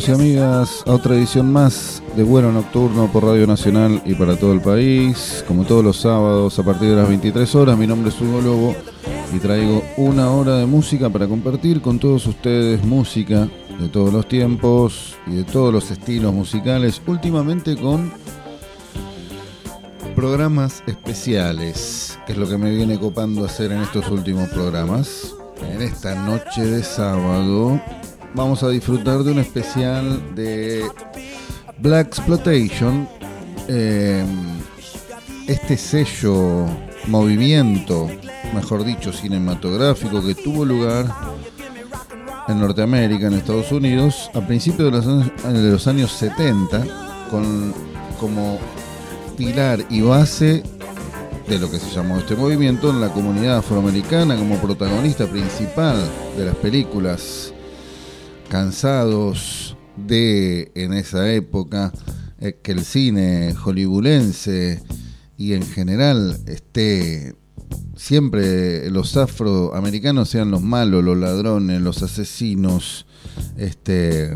Amigos y amigas, a otra edición más de Vuelo Nocturno por Radio Nacional y para todo el país, como todos los sábados a partir de las 23 horas, mi nombre es Hugo Lobo y traigo una hora de música para compartir con todos ustedes música de todos los tiempos y de todos los estilos musicales, últimamente con programas especiales, que es lo que me viene copando hacer en estos últimos programas. En esta noche de sábado vamos a disfrutar de un especial de Black Exploitation, eh, este sello, movimiento, mejor dicho, cinematográfico que tuvo lugar en Norteamérica, en Estados Unidos, a principios de los años, de los años 70, con, como pilar y base de lo que se llamó este movimiento en la comunidad afroamericana como protagonista principal de las películas cansados de en esa época eh, que el cine hollywoodense y en general esté siempre los afroamericanos sean los malos, los ladrones, los asesinos. Este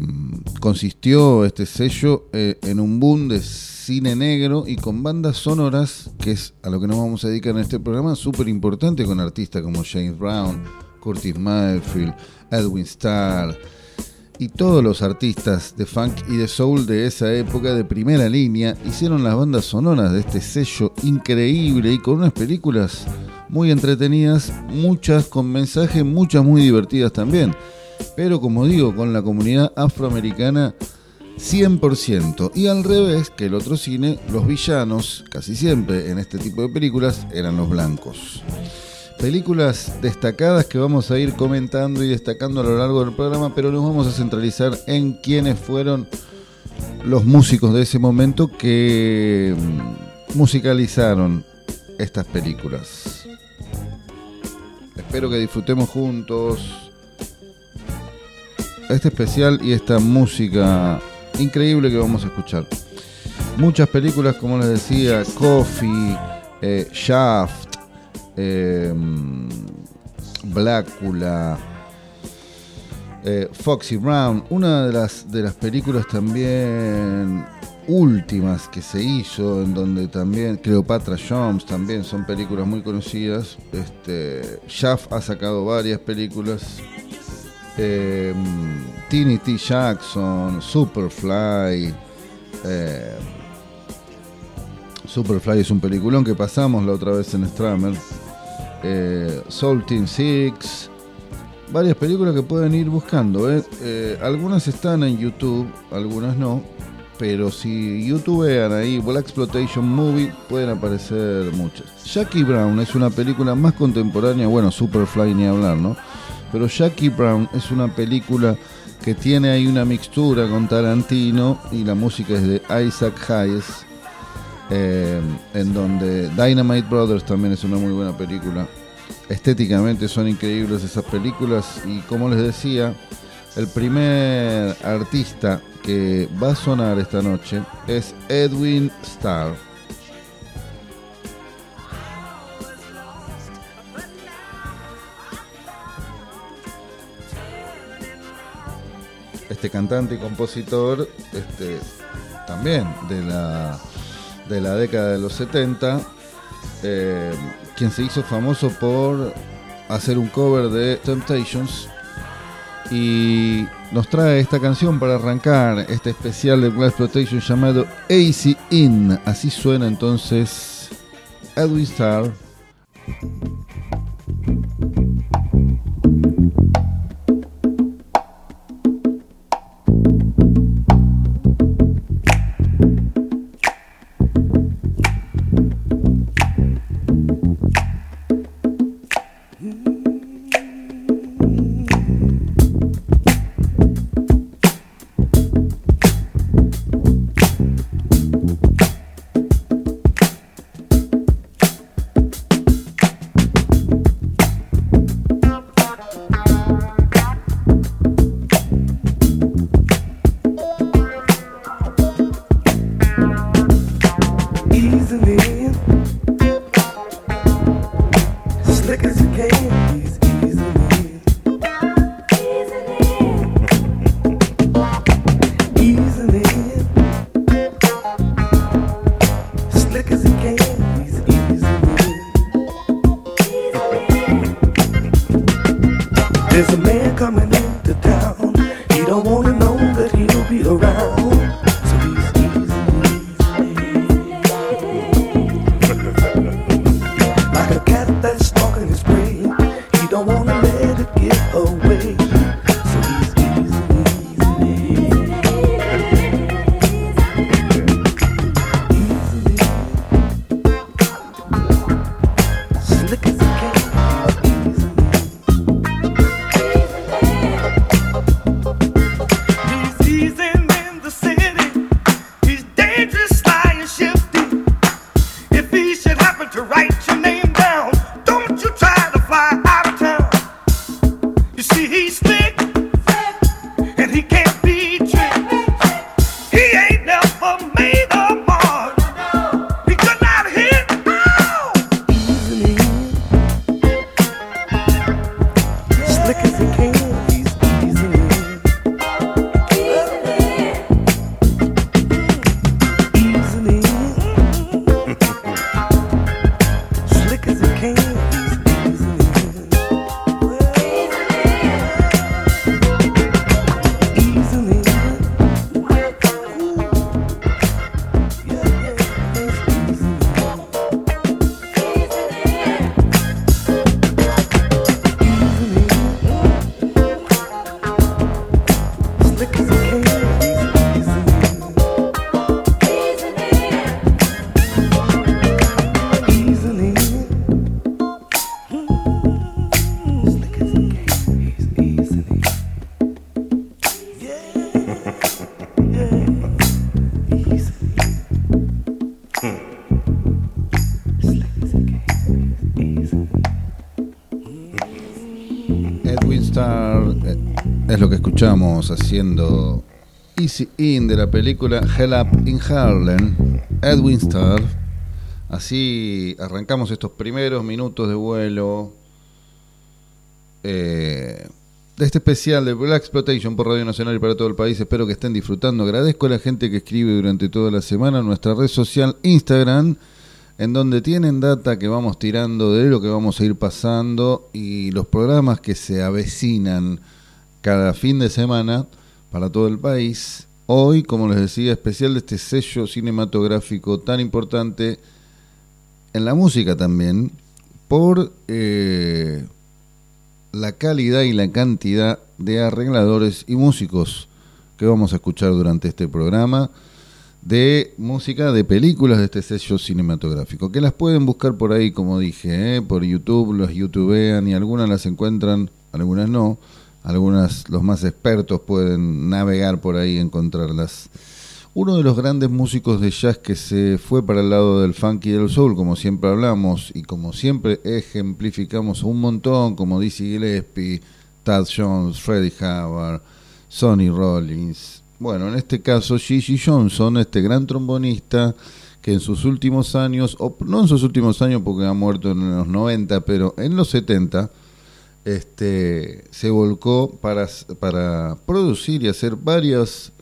consistió este sello eh, en un boom de cine negro y con bandas sonoras, que es a lo que nos vamos a dedicar en este programa, súper importante con artistas como James Brown, Curtis Mayfield, Edwin Starr, y todos los artistas de funk y de soul de esa época de primera línea hicieron las bandas sonoras de este sello increíble y con unas películas muy entretenidas, muchas con mensaje, muchas muy divertidas también. Pero como digo, con la comunidad afroamericana 100%. Y al revés que el otro cine, los villanos, casi siempre en este tipo de películas, eran los blancos películas destacadas que vamos a ir comentando y destacando a lo largo del programa, pero nos vamos a centralizar en quiénes fueron los músicos de ese momento que mm, musicalizaron estas películas. Espero que disfrutemos juntos este especial y esta música increíble que vamos a escuchar. Muchas películas, como les decía, Coffee, eh, Shaft, eh, Blácula, Foxy Brown, una de las, de las películas también últimas que se hizo, en donde también Cleopatra Jones también son películas muy conocidas. Este, Shaft ha sacado varias películas. Eh, T. Jackson, Superfly. Eh, Superfly es un peliculón que pasamos la otra vez en Stramer. Eh, Soul Six. Varias películas que pueden ir buscando. ¿eh? Eh, algunas están en YouTube, algunas no. Pero si youtubean ahí Black Exploitation Movie, pueden aparecer muchas. Jackie Brown es una película más contemporánea, bueno, Superfly ni hablar, ¿no? Pero Jackie Brown es una película que tiene ahí una mixtura con Tarantino y la música es de Isaac Hayes. Eh, en donde Dynamite Brothers también es una muy buena película. Estéticamente son increíbles esas películas y como les decía, el primer artista que va a sonar esta noche es Edwin Starr. Este cantante y compositor, este, también de la, de la década de los 70, eh, quien se hizo famoso por hacer un cover de Temptations y nos trae esta canción para arrancar este especial de Black Exploitation llamado AC In. Así suena entonces Edwin Starr. There's a man coming haciendo Easy In de la película Hell Up in Harlem, Edwin Starr. Así arrancamos estos primeros minutos de vuelo eh, de este especial de Black Exploitation por Radio Nacional y para todo el país. Espero que estén disfrutando. Agradezco a la gente que escribe durante toda la semana en nuestra red social Instagram, en donde tienen data que vamos tirando de lo que vamos a ir pasando y los programas que se avecinan cada fin de semana para todo el país. Hoy, como les decía, especial de este sello cinematográfico tan importante en la música también, por eh, la calidad y la cantidad de arregladores y músicos que vamos a escuchar durante este programa de música de películas de este sello cinematográfico, que las pueden buscar por ahí, como dije, ¿eh? por YouTube, los youtubean y algunas las encuentran, algunas no algunas, los más expertos pueden navegar por ahí y encontrarlas. Uno de los grandes músicos de jazz que se fue para el lado del funk y del soul, como siempre hablamos y como siempre ejemplificamos un montón, como Dizzy Gillespie, Tad Jones, Freddie Hubbard, Sonny Rollins. Bueno, en este caso Gigi Johnson, este gran trombonista que en sus últimos años, o no en sus últimos años porque ha muerto en los 90, pero en los 70, este, se volcó para, para producir y hacer varias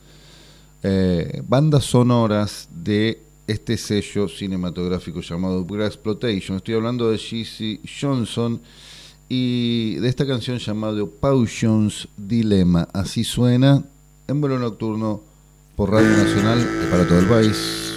eh, bandas sonoras de este sello cinematográfico llamado Black Exploitation. Estoy hablando de G.C. Johnson y de esta canción llamada Potions Dilemma. Así suena en vuelo nocturno por Radio Nacional y para todo el país.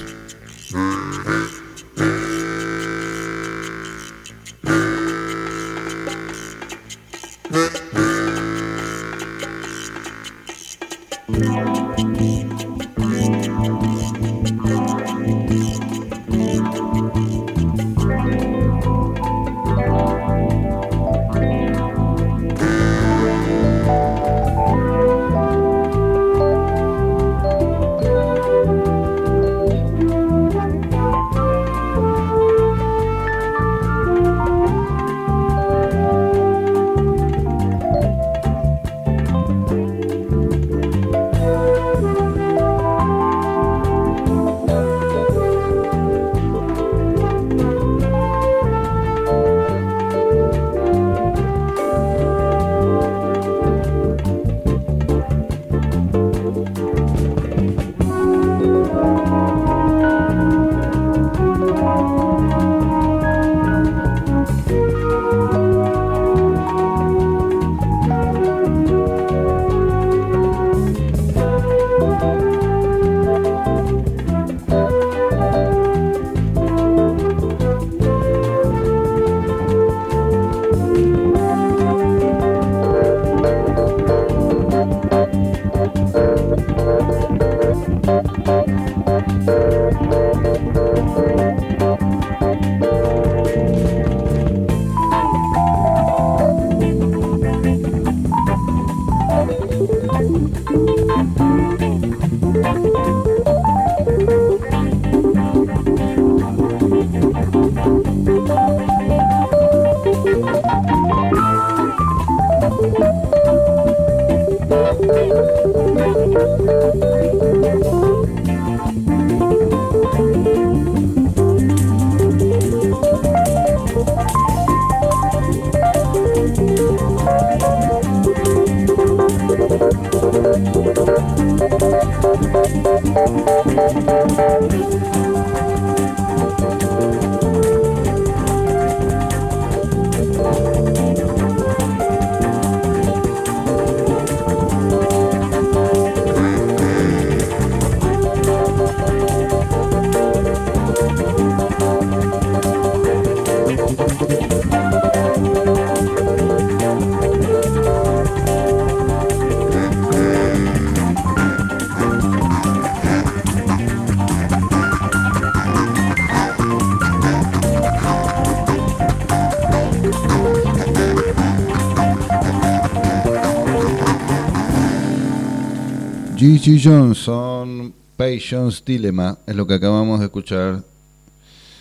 Gigi Johnson, Patience Dilemma, es lo que acabamos de escuchar.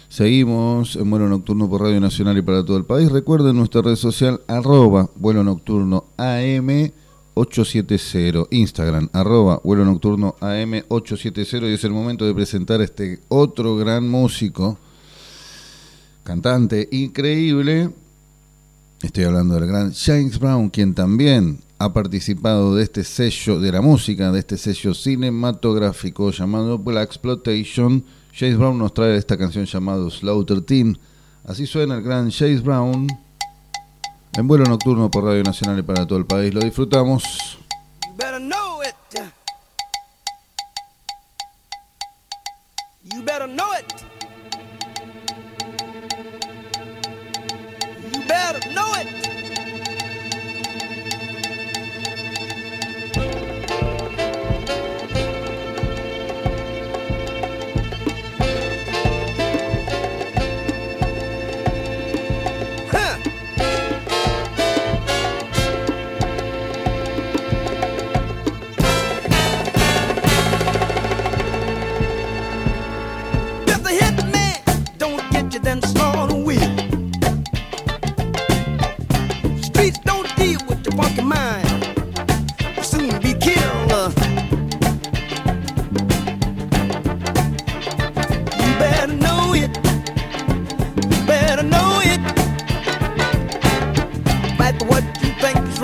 Seguimos en vuelo nocturno por Radio Nacional y para todo el país. Recuerden nuestra red social arroba vuelo nocturno AM 870, Instagram arroba vuelo nocturno AM 870 y es el momento de presentar a este otro gran músico, cantante increíble. Estoy hablando del gran James Brown, quien también ha participado de este sello de la música, de este sello cinematográfico llamado Black Exploitation. James Brown nos trae esta canción llamada Slaughter Team. Así suena el gran James Brown en vuelo nocturno por Radio Nacional y para todo el país. Lo disfrutamos. You better know it.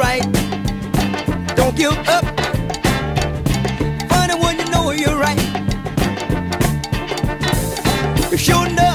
right. Don't give up. Funny when you know you're right. You sure know.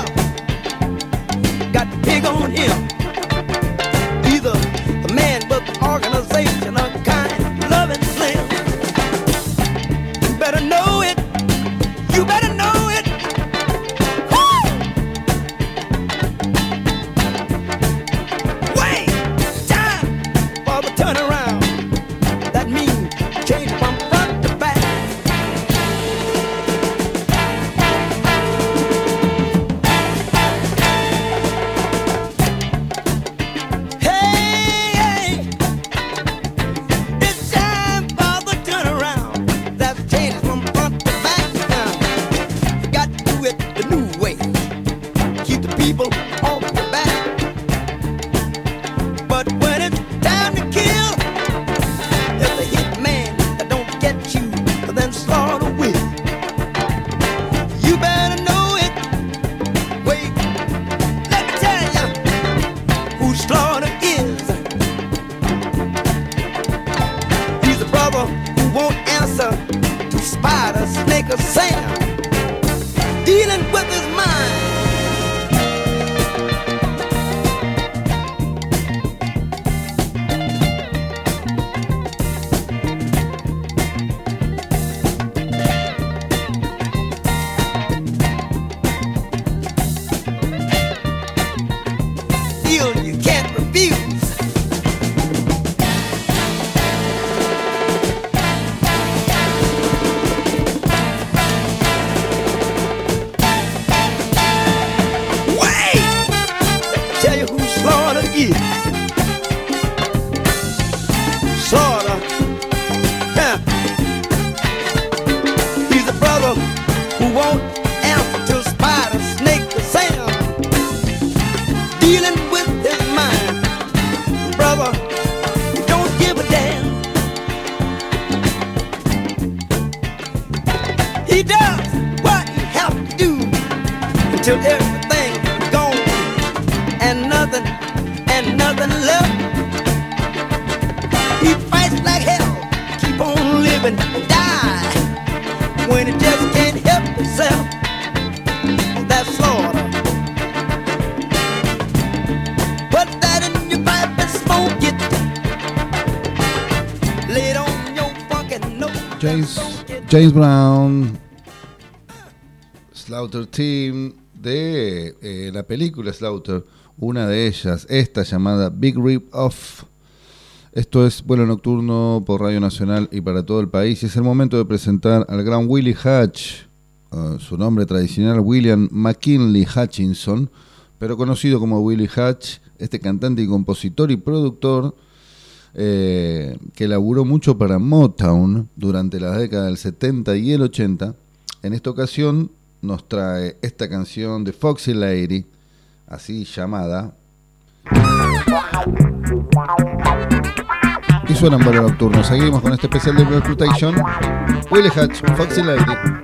James Brown, Slaughter Team, de eh, la película Slaughter, una de ellas, esta llamada Big Rip Off. Esto es vuelo nocturno por Radio Nacional y para todo el país. Y es el momento de presentar al gran Willie Hatch, eh, su nombre tradicional William McKinley Hutchinson, pero conocido como Willie Hatch, este cantante y compositor y productor eh, que laburó mucho para Motown durante las décadas del 70 y el 80, en esta ocasión nos trae esta canción de Foxy Lady, así llamada. Y suenan valor nocturno. Seguimos con este especial de Exploitation. Willie Hatch, Foxy Lady.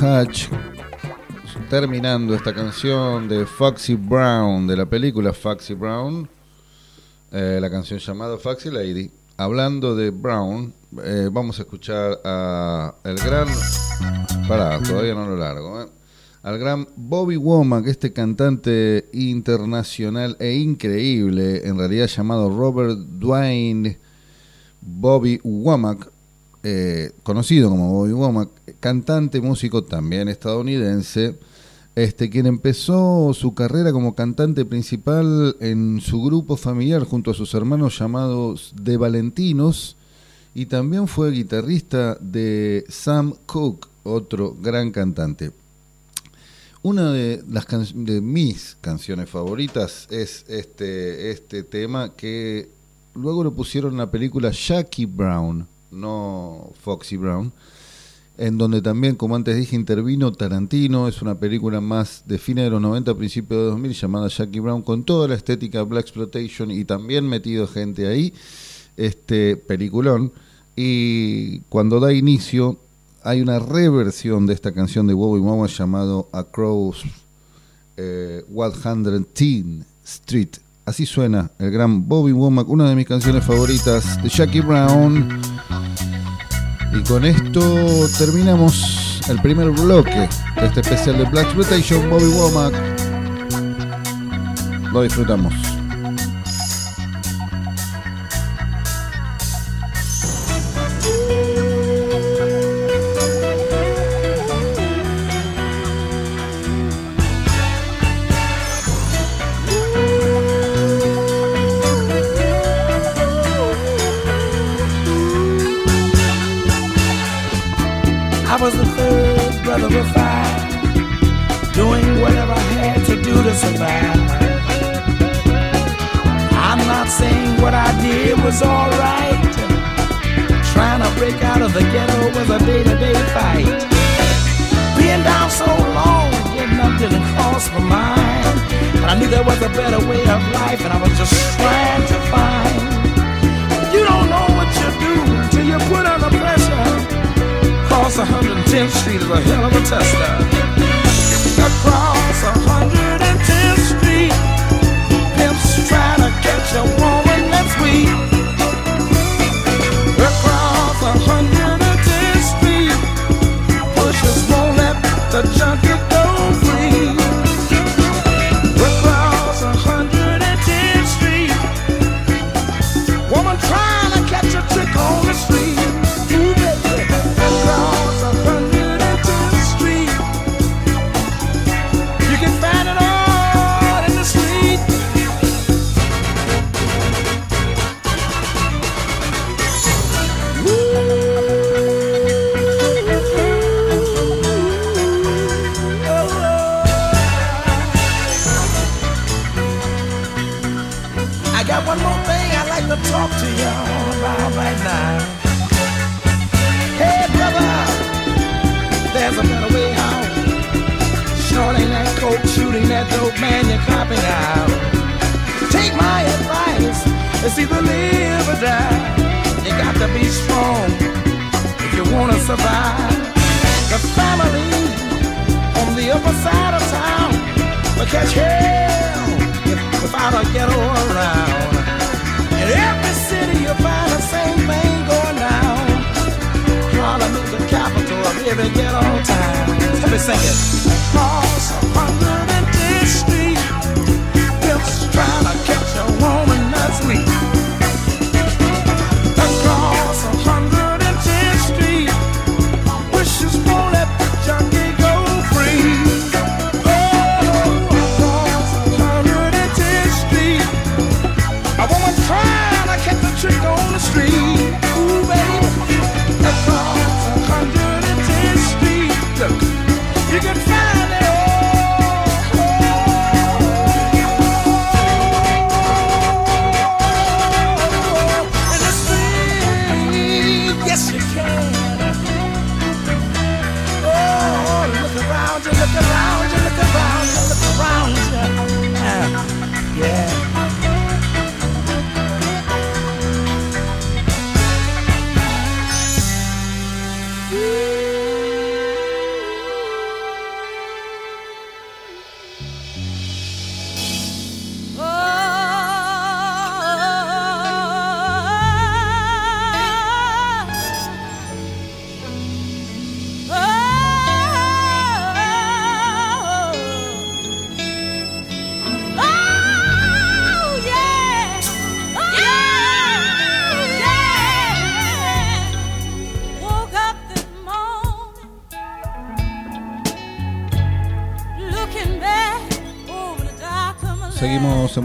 Hatch terminando esta canción de Foxy Brown, de la película Foxy Brown, eh, la canción llamada Foxy Lady. Hablando de Brown, eh, vamos a escuchar a el gran... Pará, todavía no lo largo. eh. Al gran Bobby Womack, este cantante internacional e increíble, en realidad llamado Robert Dwayne Bobby Womack, eh, conocido como Bobby Womack, cantante, músico también estadounidense, este, quien empezó su carrera como cantante principal en su grupo familiar junto a sus hermanos llamados The Valentinos y también fue guitarrista de Sam Cooke, otro gran cantante. Una de las de mis canciones favoritas es este, este tema que luego lo pusieron en la película Jackie Brown, no Foxy Brown, en donde también, como antes dije, intervino Tarantino. Es una película más de fines de los 90, principios de 2000, llamada Jackie Brown, con toda la estética Black Exploitation y también metido gente ahí. Este peliculón. Y cuando da inicio, hay una reversión de esta canción de Bobby Mama llamado Across eh, 110 Street. Así suena el gran Bobby Womack, una de mis canciones favoritas de Jackie Brown. Y con esto terminamos el primer bloque de este especial de Black Exploitation, Bobby Womack. Lo disfrutamos. Was a better way of life, and I was just trying to find. You don't know what you do till you put under pressure. Across 110th Street is a hell of a tester. Across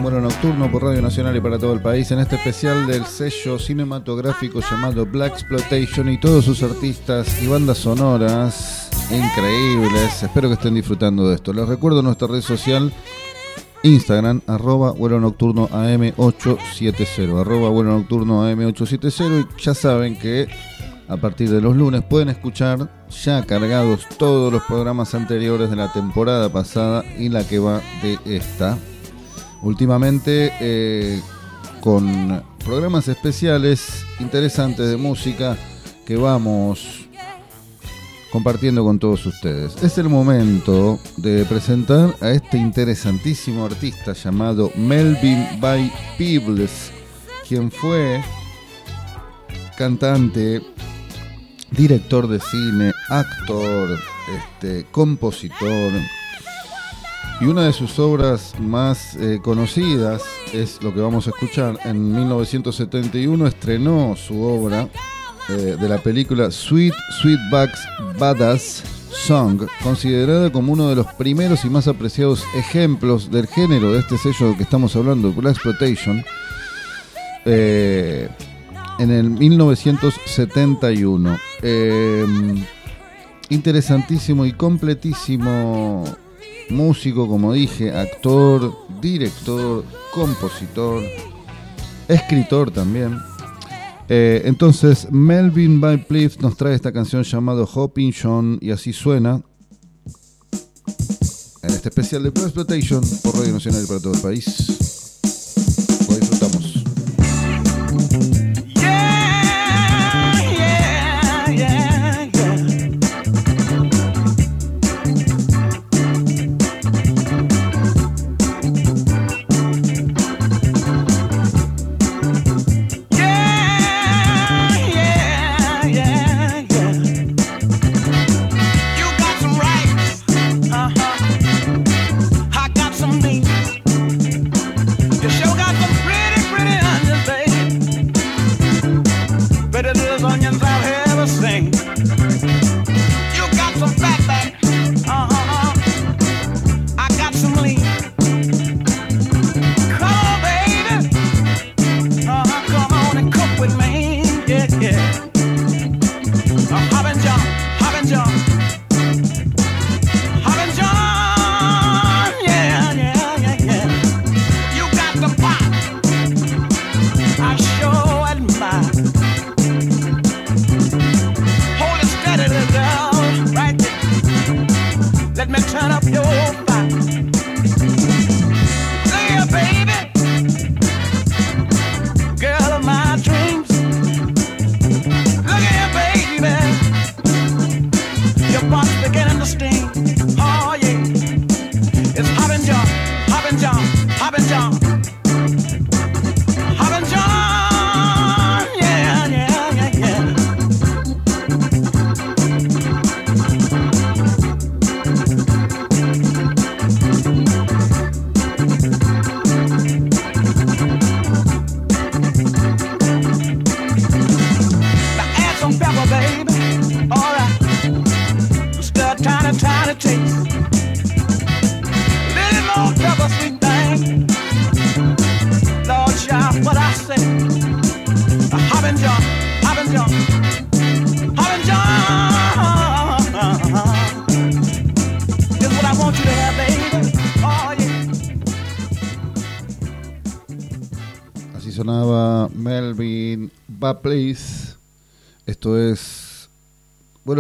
Vuelo nocturno por Radio Nacional y para todo el país en este especial del sello cinematográfico llamado Black Exploitation y todos sus artistas y bandas sonoras increíbles. Espero que estén disfrutando de esto. Les recuerdo nuestra red social Instagram, arroba vuelo nocturno AM870, arroba vuelo nocturno AM870 y ya saben que a partir de los lunes pueden escuchar ya cargados todos los programas anteriores de la temporada pasada y la que va de esta. Últimamente eh, con programas especiales interesantes de música que vamos compartiendo con todos ustedes. Es el momento de presentar a este interesantísimo artista llamado Melvin By Peebles, quien fue cantante, director de cine, actor, este, compositor. Y una de sus obras más eh, conocidas es lo que vamos a escuchar. En 1971 estrenó su obra eh, de la película Sweet Sweetback's Badass Song, considerada como uno de los primeros y más apreciados ejemplos del género de este sello que estamos hablando, Black Exploitation. Eh, en el 1971. Eh, interesantísimo y completísimo músico, como dije, actor, director, compositor, escritor también. Eh, entonces, Melvin By Pliff nos trae esta canción llamada Hopping John y así suena en este especial de Pro Exploitation por Radio Nacional y para todo el país.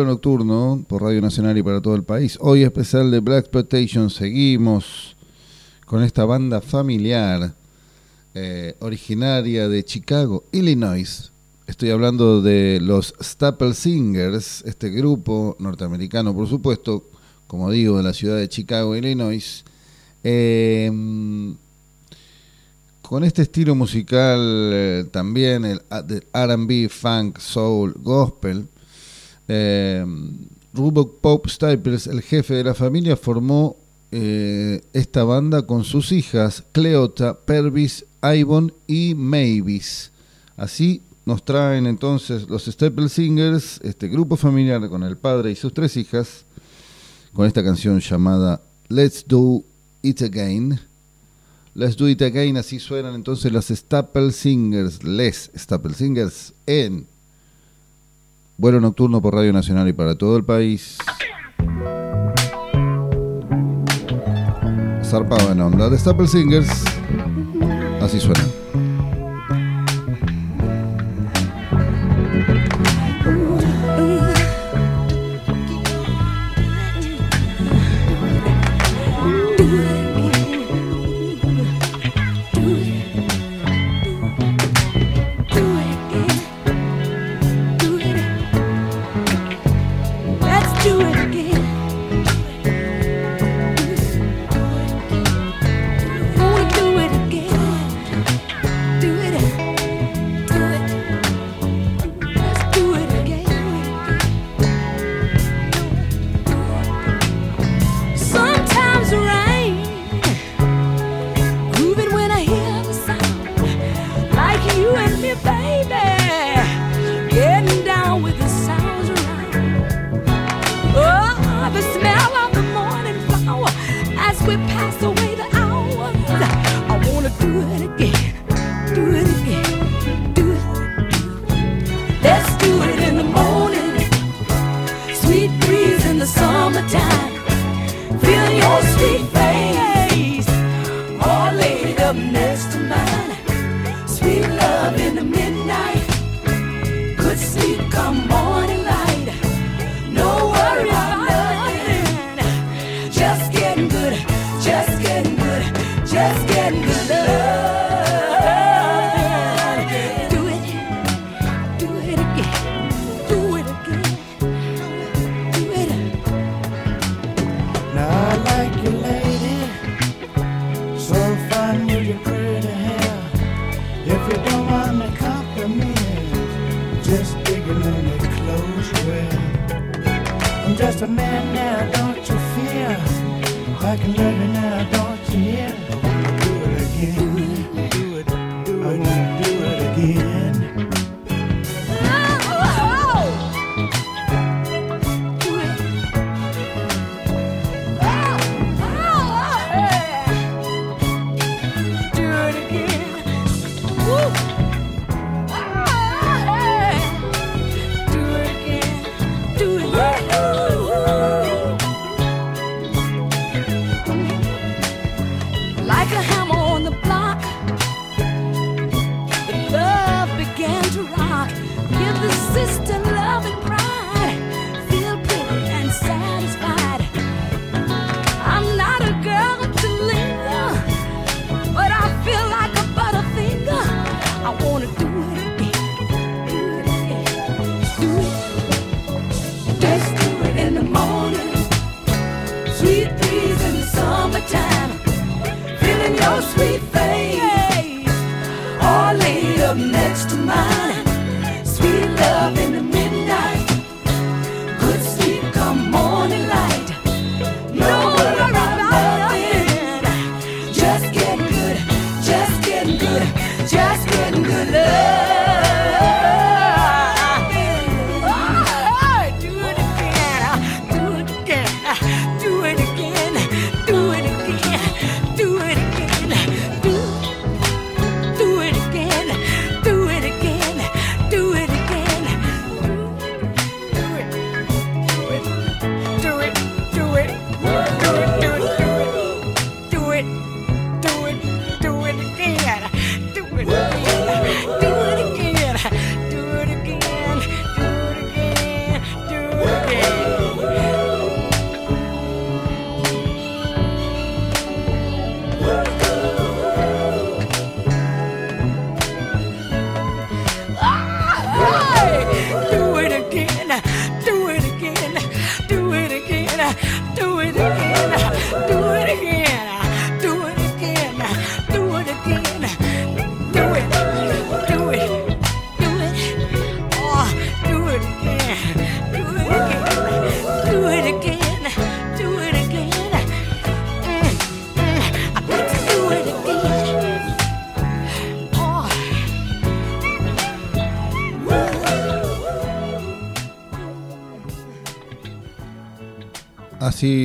Nocturno por Radio Nacional y para todo el país. Hoy especial de Black Exploitation. Seguimos con esta banda familiar eh, originaria de Chicago, Illinois. Estoy hablando de los Staple Singers, este grupo norteamericano, por supuesto, como digo, de la ciudad de Chicago, Illinois. Eh, con este estilo musical eh, también, el a- de RB, funk, soul, gospel, eh, Roebuck Pope Staples, el jefe de la familia, formó eh, esta banda con sus hijas Cleota, Pervis, Ivon y Mavis. Así nos traen entonces los Staples Singers, este grupo familiar con el padre y sus tres hijas, con esta canción llamada Let's Do It Again. Let's Do It Again, así suenan entonces las Staples Singers, les Staples Singers en Vuelo nocturno por Radio Nacional y para todo el país. Zarpado en onda de Staple Singers. Así suena.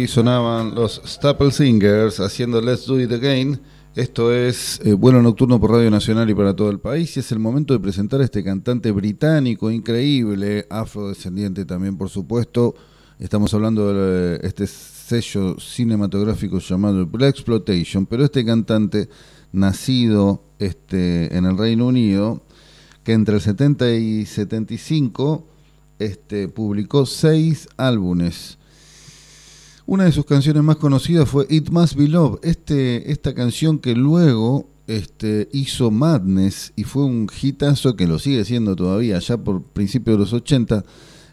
Sonaban los Staple Singers haciendo Let's Do It Again. Esto es eh, Vuelo Nocturno por Radio Nacional y para todo el país. Y es el momento de presentar a este cantante británico increíble, afrodescendiente también, por supuesto. Estamos hablando de eh, este sello cinematográfico llamado Black Exploitation. Pero este cantante, nacido este, en el Reino Unido, que entre el 70 y 75 este, publicó seis álbumes una de sus canciones más conocidas fue It Must Be Love, este, esta canción que luego este, hizo Madness y fue un hitazo que lo sigue siendo todavía, ya por principios de los 80,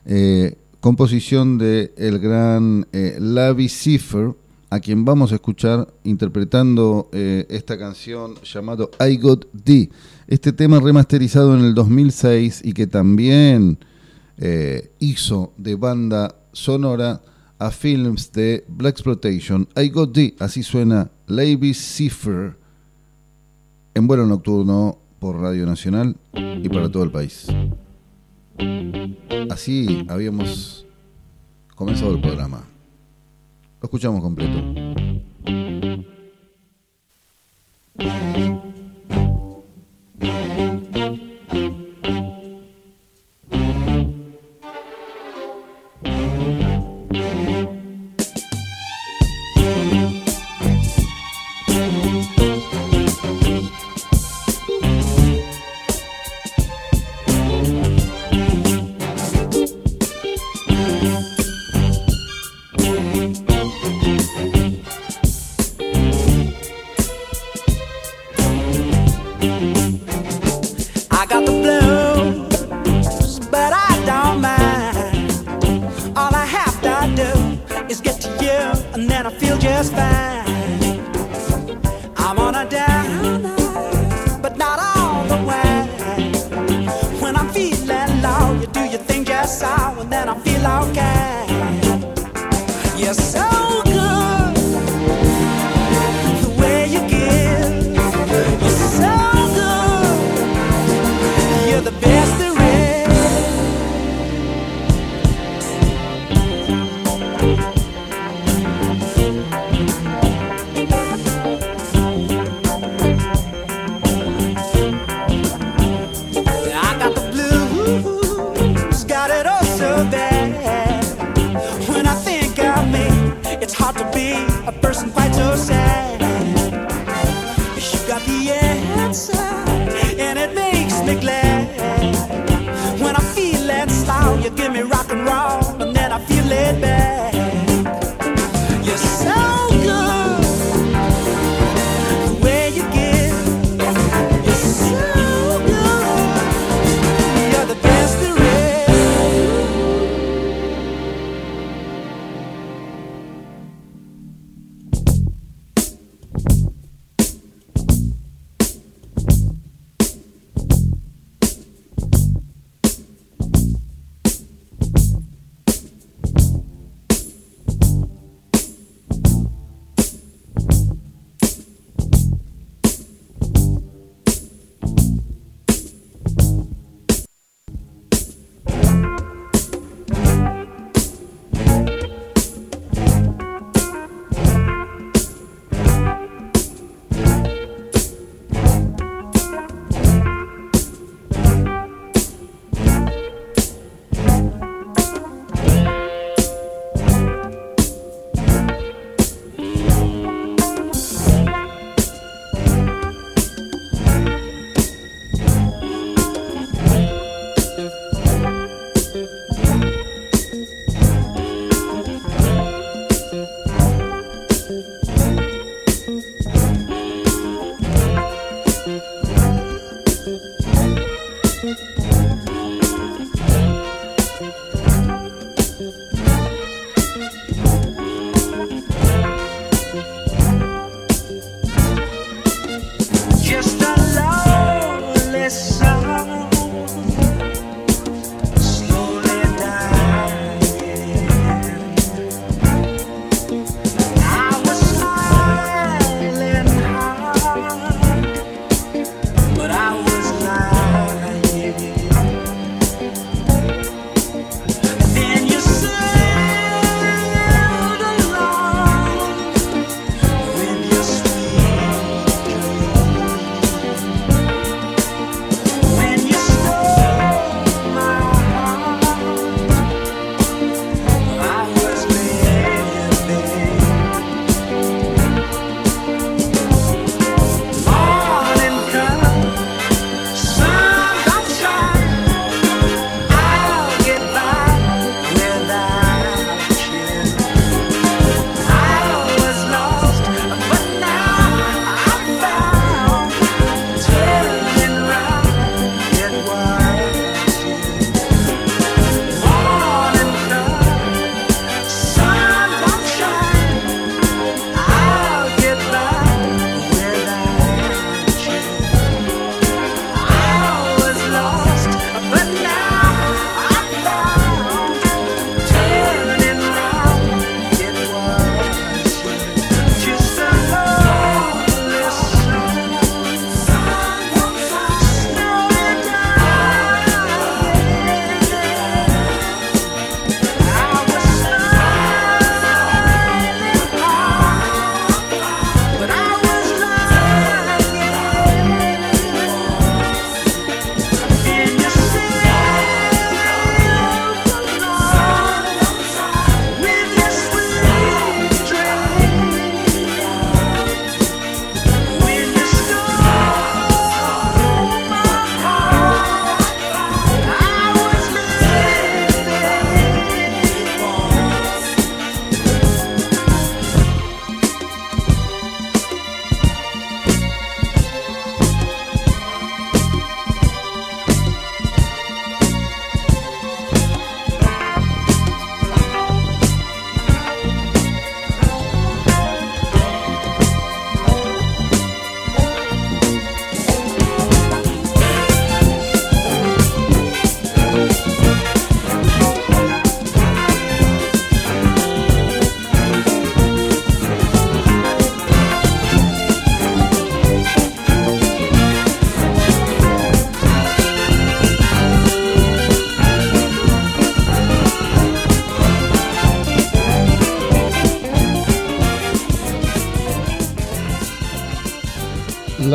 eh, composición de el gran eh, Lavi Cipher, a quien vamos a escuchar interpretando eh, esta canción llamado I Got D. Este tema remasterizado en el 2006 y que también eh, hizo de banda sonora a films de Black Exploitation. I Got D, así suena Lavi Cipher en vuelo nocturno por Radio Nacional y para todo el país. Así habíamos comenzado el programa. Lo escuchamos completo.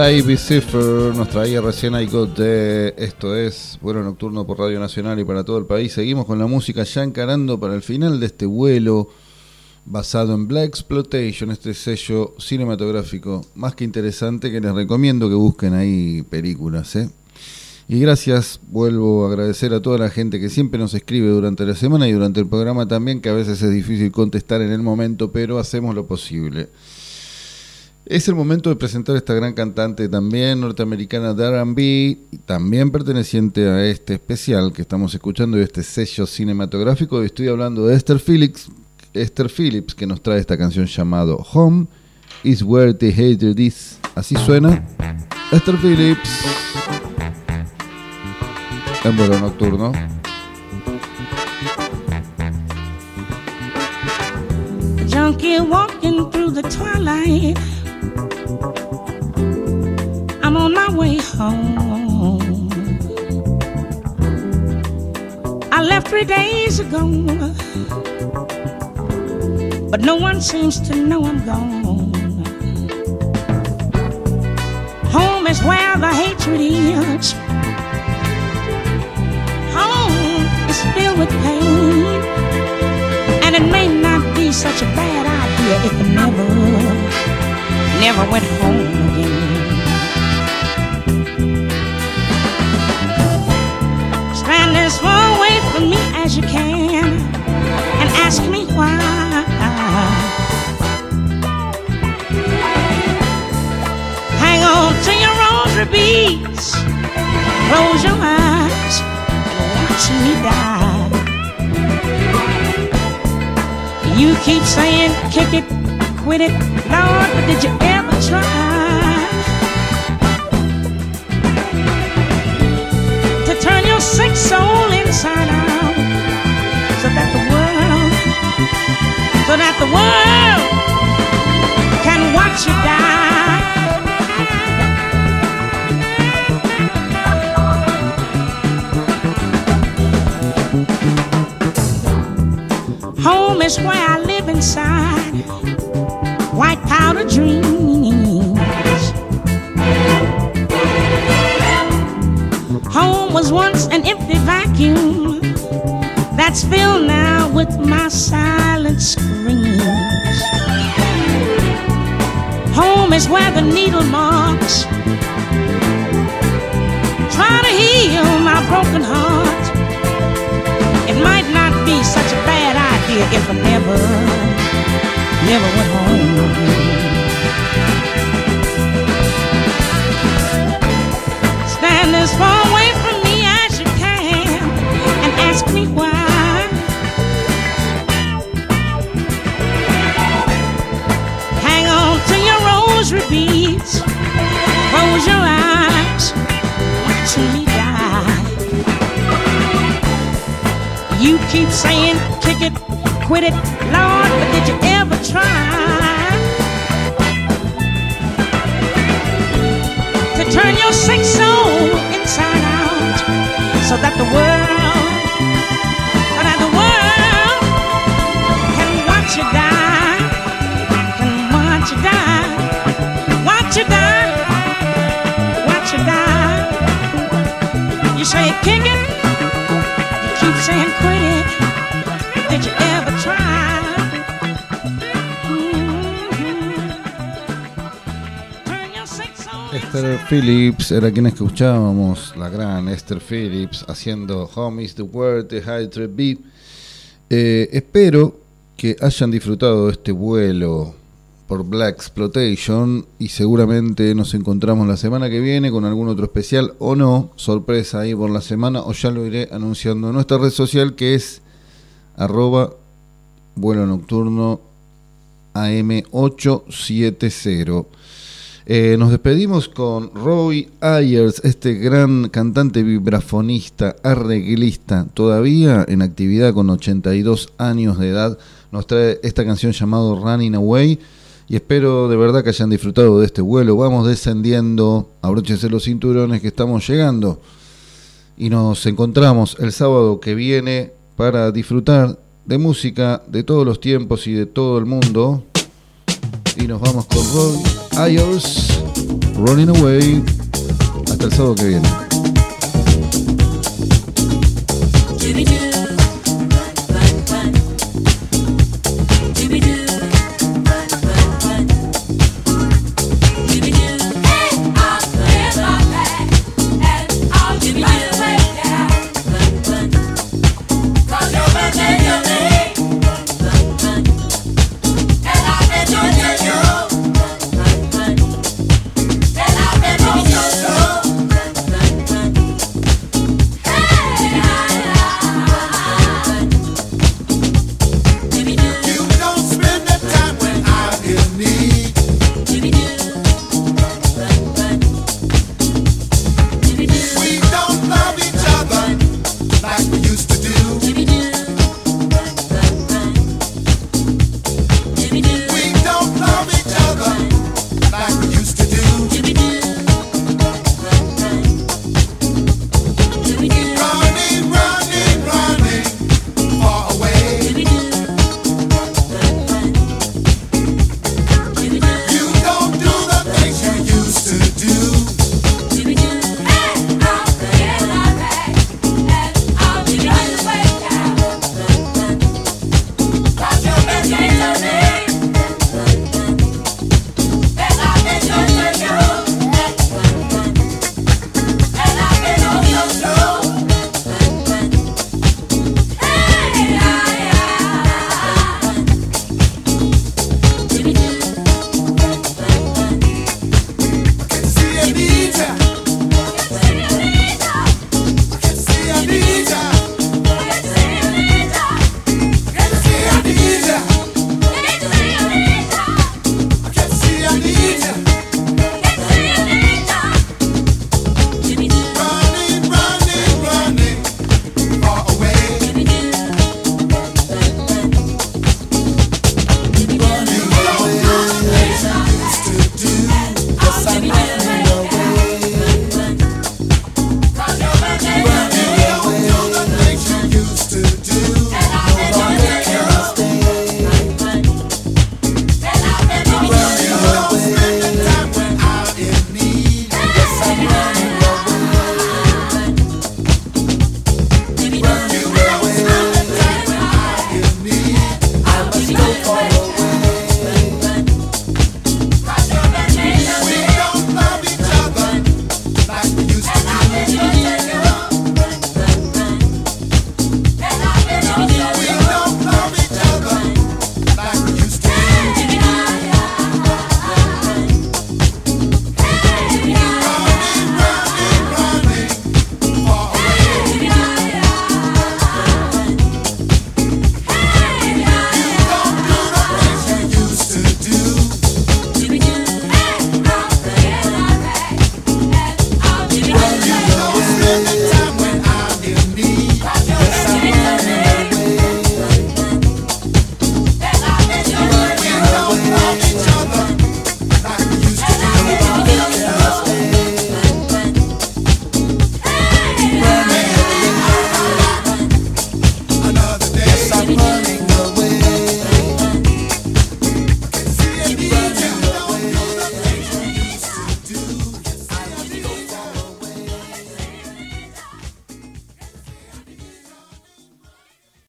Live Cipher nos traía recién I. Esto es Vuelo Nocturno por Radio Nacional y para todo el país. Seguimos con la música ya encarando para el final de este vuelo basado en Black Exploitation, este sello cinematográfico más que interesante que les recomiendo que busquen ahí películas. ¿eh? Y gracias, vuelvo a agradecer a toda la gente que siempre nos escribe durante la semana y durante el programa también, que a veces es difícil contestar en el momento, pero hacemos lo posible. Es el momento de presentar a esta gran cantante también norteamericana de RB, también perteneciente a este especial que estamos escuchando y este sello cinematográfico. Estoy hablando de Esther Phillips, Esther Phillips, que nos trae esta canción llamado Home is Where the Hater Is. Así suena Esther Phillips en vuelo nocturno. I'm on my way home. I left three days ago, but no one seems to know I'm gone. Home is where the hatred is. Home is filled with pain. And it may not be such a bad idea if never, never went home again. Stand as far away from me as you can and ask me why. Hang on to your rosary beads, close your eyes, and watch me die. You keep saying kick it, quit it, Lord, but did you ever try to turn your sick soul inside out so that the world, so that the world can watch you die? Home is where I live inside. White of dreams. Home was once an empty vacuum that's filled now with my silent screams. Home is where the needle marks try to heal my broken heart. It might not be such a bad idea if I never, never went home. Far away from me as you can and ask me why. Hang on to your rosary beads, close your eyes, watch me die. You keep saying kick it, quit it, Lord, but did you ever try turn your sick soul inside out so that the world, that the world can watch you die, can watch you die, watch you die, watch you die. You say kick it. You keep saying quit Esther Phillips era quien escuchábamos, la gran Esther Phillips, haciendo Home is the Word, the Hydra Beat. Eh, espero que hayan disfrutado este vuelo por Black Exploitation y seguramente nos encontramos la semana que viene con algún otro especial o no, sorpresa ahí por la semana o ya lo iré anunciando en nuestra red social que es arroba vuelo nocturno AM870. Eh, nos despedimos con Roy Ayers, este gran cantante vibrafonista, arreglista, todavía en actividad con 82 años de edad. Nos trae esta canción llamada Running Away y espero de verdad que hayan disfrutado de este vuelo. Vamos descendiendo, abróchense los cinturones que estamos llegando y nos encontramos el sábado que viene para disfrutar de música de todos los tiempos y de todo el mundo. Y nos vamos con Roy Ayers, Running Away. Hasta el sábado que viene.